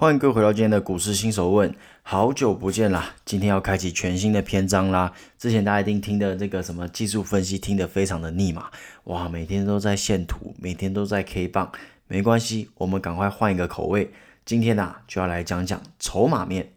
欢迎各位回到今天的股市新手问，好久不见啦！今天要开启全新的篇章啦。之前大家一定听的这个什么技术分析听得非常的腻嘛，哇，每天都在线图，每天都在 K 棒，没关系，我们赶快换一个口味。今天呢就要来讲讲筹码面。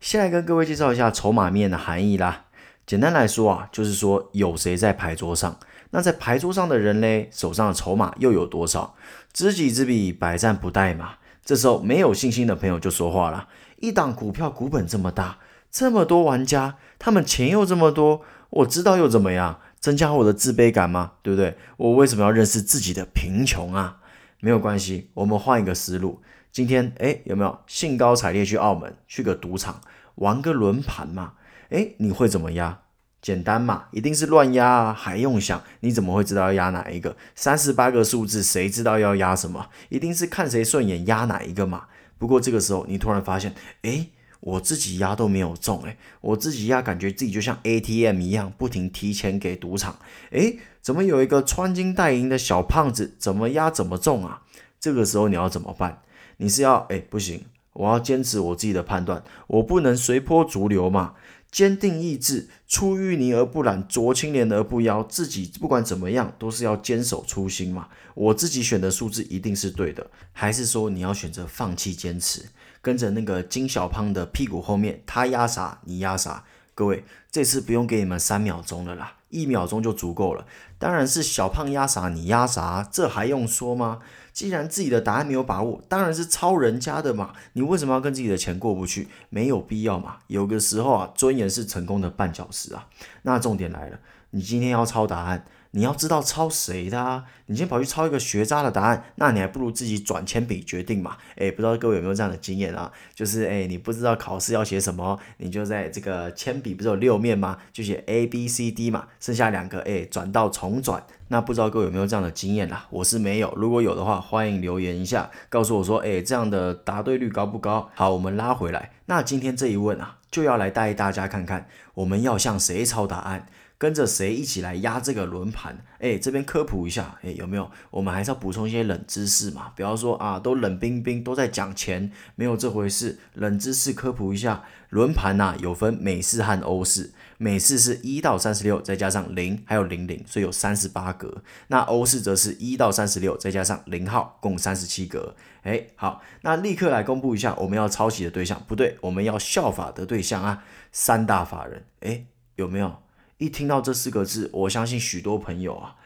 先来跟各位介绍一下筹码面的含义啦。简单来说啊，就是说有谁在牌桌上，那在牌桌上的人嘞，手上的筹码又有多少？知己知彼，百战不殆嘛。这时候没有信心的朋友就说话了：一档股票股本这么大，这么多玩家，他们钱又这么多，我知道又怎么样？增加我的自卑感吗？对不对？我为什么要认识自己的贫穷啊？没有关系，我们换一个思路。今天哎，有没有兴高采烈去澳门，去个赌场玩个轮盘嘛？哎，你会怎么样？简单嘛，一定是乱压啊，还用想？你怎么会知道要压哪一个？三十八个数字，谁知道要压什么？一定是看谁顺眼压哪一个嘛。不过这个时候，你突然发现，哎，我自己压都没有中，哎，我自己压，感觉自己就像 ATM 一样，不停提钱给赌场。哎，怎么有一个穿金戴银的小胖子，怎么压怎么中啊？这个时候你要怎么办？你是要，哎，不行，我要坚持我自己的判断，我不能随波逐流嘛。坚定意志，出淤泥而不染，濯清涟而不妖。自己不管怎么样，都是要坚守初心嘛。我自己选的数字一定是对的，还是说你要选择放弃坚持，跟着那个金小胖的屁股后面，他压啥你压啥？各位，这次不用给你们三秒钟了啦，一秒钟就足够了。当然是小胖压啥你压啥，这还用说吗？既然自己的答案没有把握，当然是抄人家的嘛。你为什么要跟自己的钱过不去？没有必要嘛。有个时候啊，尊严是成功的绊脚石啊。那重点来了，你今天要抄答案。你要知道抄谁的啊？你先跑去抄一个学渣的答案，那你还不如自己转铅笔决定嘛。诶，不知道各位有没有这样的经验啊？就是诶，你不知道考试要写什么，你就在这个铅笔不是有六面吗？就写 A B C D 嘛，剩下两个诶，转到重转。那不知道各位有没有这样的经验啦？我是没有，如果有的话，欢迎留言一下，告诉我说，诶，这样的答对率高不高？好，我们拉回来。那今天这一问啊，就要来带大家看看，我们要向谁抄答案？跟着谁一起来压这个轮盘？哎，这边科普一下，哎，有没有？我们还是要补充一些冷知识嘛，不要说啊，都冷冰冰，都在讲钱，没有这回事。冷知识科普一下，轮盘呐有分美式和欧式，美式是一到三十六，再加上零，还有零零，所以有三十八格。那欧式则是一到三十六，再加上零号，共三十七格。哎，好，那立刻来公布一下我们要抄袭的对象，不对，我们要效法的对象啊，三大法人。哎，有没有？一听到这四个字，我相信许多朋友啊，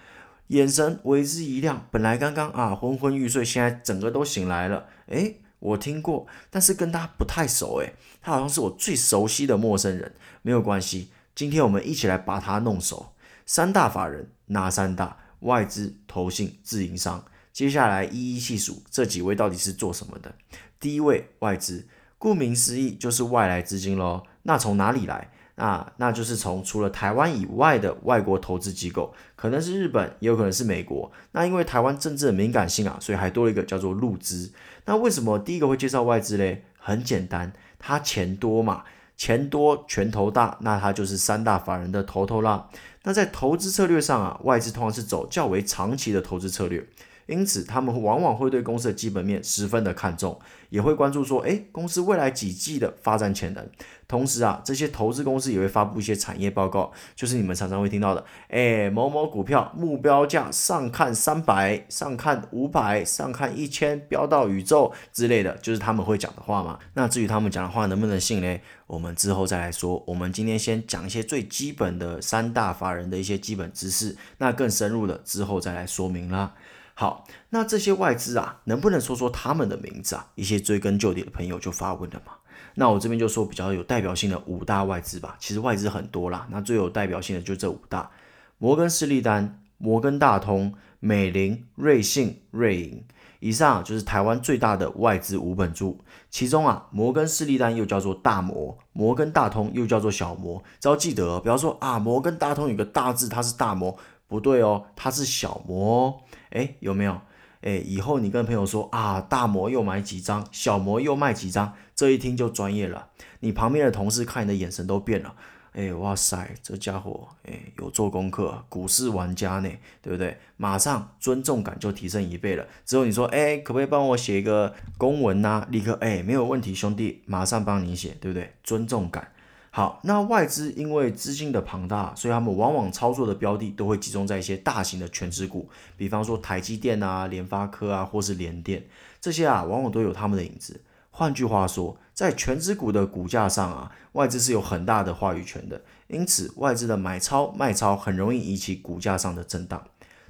眼神为之一亮。本来刚刚啊昏昏欲睡，现在整个都醒来了。诶，我听过，但是跟他不太熟。诶，他好像是我最熟悉的陌生人。没有关系，今天我们一起来把他弄熟。三大法人哪三大？外资、投信、自营商。接下来一一细数这几位到底是做什么的。第一位外资，顾名思义就是外来资金喽。那从哪里来？啊，那就是从除了台湾以外的外国投资机构，可能是日本，也有可能是美国。那因为台湾政治的敏感性啊，所以还多了一个叫做陆资。那为什么第一个会介绍外资嘞？很简单，他钱多嘛，钱多拳头大，那他就是三大法人的头头啦。那在投资策略上啊，外资通常是走较为长期的投资策略。因此，他们往往会对公司的基本面十分的看重，也会关注说，诶，公司未来几季的发展潜能。同时啊，这些投资公司也会发布一些产业报告，就是你们常常会听到的，诶，某某股票目标价上看三百，上看五百，上看一千，飙到宇宙之类的，就是他们会讲的话嘛。那至于他们讲的话能不能信呢？我们之后再来说。我们今天先讲一些最基本的三大法人的一些基本知识，那更深入的之后再来说明啦。好，那这些外资啊，能不能说说他们的名字啊？一些追根究底的朋友就发问了嘛。那我这边就说比较有代表性的五大外资吧。其实外资很多啦，那最有代表性的就这五大：摩根士力丹、摩根大通、美林、瑞信、瑞银。以上就是台湾最大的外资五本柱，其中啊，摩根士力丹又叫做大摩，摩根大通又叫做小摩。只要记得，不要说啊，摩根大通有个大字，它是大摩，不对哦，它是小模哦。哎，有没有？哎，以后你跟朋友说啊，大模又买几张，小模又卖几张，这一听就专业了。你旁边的同事看你的眼神都变了。哎，哇塞，这家伙哎有做功课，股市玩家呢，对不对？马上尊重感就提升一倍了。之后你说，哎，可不可以帮我写一个公文呐？立刻，哎，没有问题，兄弟，马上帮你写，对不对？尊重感。好，那外资因为资金的庞大，所以他们往往操作的标的都会集中在一些大型的全值股，比方说台积电啊、联发科啊，或是联电这些啊，往往都有他们的影子。换句话说，在全指股的股价上啊，外资是有很大的话语权的，因此外资的买超卖超很容易引起股价上的震荡。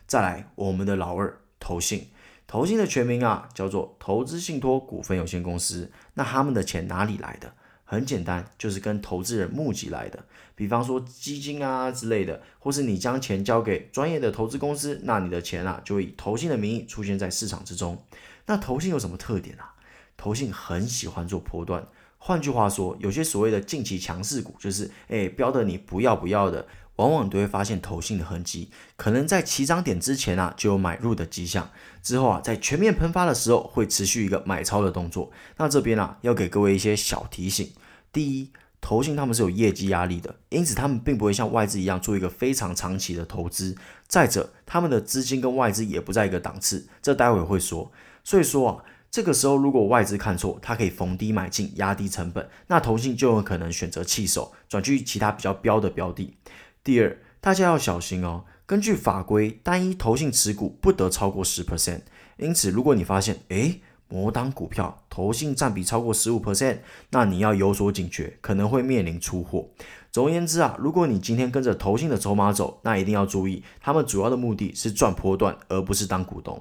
再来，我们的老二投信，投信的全名啊叫做投资信托股份有限公司。那他们的钱哪里来的？很简单，就是跟投资人募集来的，比方说基金啊之类的，或是你将钱交给专业的投资公司，那你的钱啊就以投信的名义出现在市场之中。那投信有什么特点啊？投信很喜欢做波段，换句话说，有些所谓的近期强势股，就是诶标的你不要不要的，往往都会发现投信的痕迹，可能在起涨点之前啊就有买入的迹象，之后啊在全面喷发的时候会持续一个买超的动作。那这边啊要给各位一些小提醒：第一，投信他们是有业绩压力的，因此他们并不会像外资一样做一个非常长期的投资；再者，他们的资金跟外资也不在一个档次，这待会会说。所以说啊。这个时候，如果外资看错，它可以逢低买进，压低成本，那投信就有可能选择弃手，转去其他比较标的标的。第二，大家要小心哦。根据法规，单一投信持股不得超过十 percent。因此，如果你发现，诶，某档股票投信占比超过十五 percent，那你要有所警觉，可能会面临出货。总而言之啊，如果你今天跟着投信的筹码走，那一定要注意，他们主要的目的是赚波段，而不是当股东。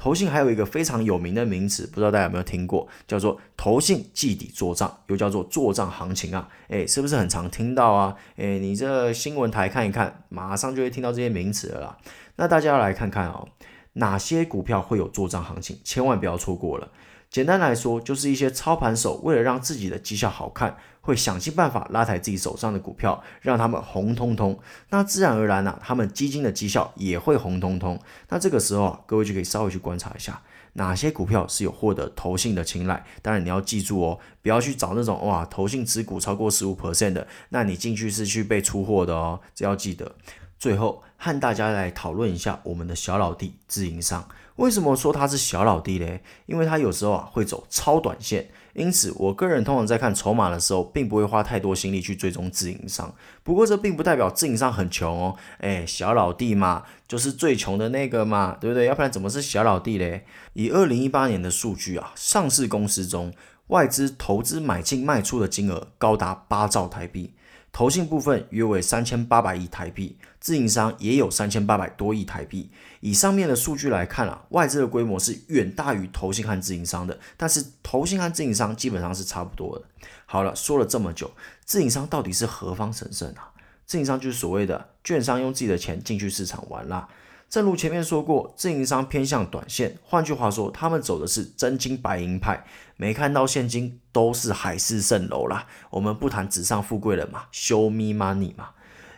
投信还有一个非常有名的名词，不知道大家有没有听过，叫做投信季底做账，又叫做做账行情啊，哎，是不是很常听到啊？哎，你这新闻台看一看，马上就会听到这些名词了啦。那大家要来看看哦，哪些股票会有做账行情，千万不要错过了。简单来说，就是一些操盘手为了让自己的绩效好看，会想尽办法拉抬自己手上的股票，让他们红彤彤。那自然而然呢，他们基金的绩效也会红彤彤。那这个时候啊，各位就可以稍微去观察一下，哪些股票是有获得投信的青睐。当然你要记住哦，不要去找那种哇投信持股超过十五 percent 的，那你进去是去被出货的哦，这要记得。最后和大家来讨论一下我们的小老弟自营商。为什么说他是小老弟嘞？因为他有时候啊会走超短线，因此我个人通常在看筹码的时候，并不会花太多心力去追踪自营商。不过这并不代表自营商很穷哦，哎，小老弟嘛，就是最穷的那个嘛，对不对？要不然怎么是小老弟嘞？以二零一八年的数据啊，上市公司中外资投资买进卖出的金额高达八兆台币。投信部分约为三千八百亿台币，自营商也有三千八百多亿台币。以上面的数据来看啊，外资的规模是远大于投信和自营商的，但是投信和自营商基本上是差不多的。好了，说了这么久，自营商到底是何方神圣啊？自营商就是所谓的券商用自己的钱进去市场玩啦。正如前面说过，自营商偏向短线，换句话说，他们走的是真金白银派，没看到现金都是海市蜃楼啦。我们不谈纸上富贵了嘛，Show me money 嘛，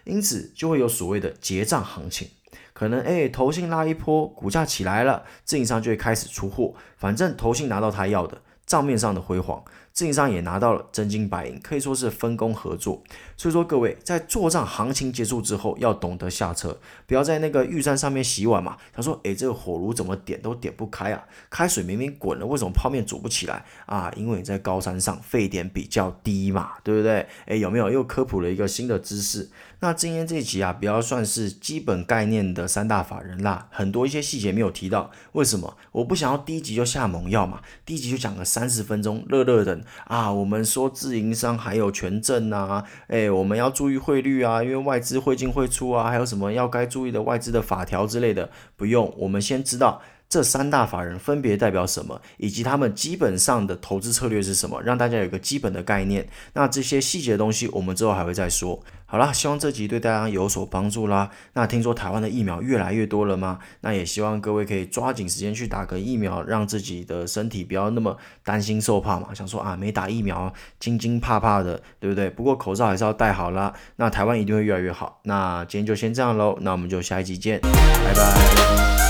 因此就会有所谓的结账行情，可能哎，投信拉一波，股价起来了，自营商就会开始出货，反正投信拿到他要的。账面上的辉煌，自营商也拿到了真金白银，可以说是分工合作。所以说各位在做账行情结束之后，要懂得下车，不要在那个玉山上面洗碗嘛。他说：“诶，这个火炉怎么点都点不开啊？开水明明滚了，为什么泡面煮不起来啊？因为你在高山上，沸点比较低嘛，对不对？诶，有没有又科普了一个新的知识？那今天这一集啊，比较算是基本概念的三大法人啦，很多一些细节没有提到。为什么？我不想要第一集就下猛药嘛，第一集就讲个三十分钟热热的啊。我们说自营商还有权证啊，诶，我们要注意汇率啊，因为外资汇进汇出啊，还有什么要该注意的外资的法条之类的，不用，我们先知道这三大法人分别代表什么，以及他们基本上的投资策略是什么，让大家有个基本的概念。那这些细节的东西，我们之后还会再说。好啦，希望这集对大家有所帮助啦。那听说台湾的疫苗越来越多了吗？那也希望各位可以抓紧时间去打个疫苗，让自己的身体不要那么担心受怕嘛。想说啊，没打疫苗，惊惊怕怕的，对不对？不过口罩还是要戴好啦。那台湾一定会越来越好。那今天就先这样喽，那我们就下一集见，拜拜。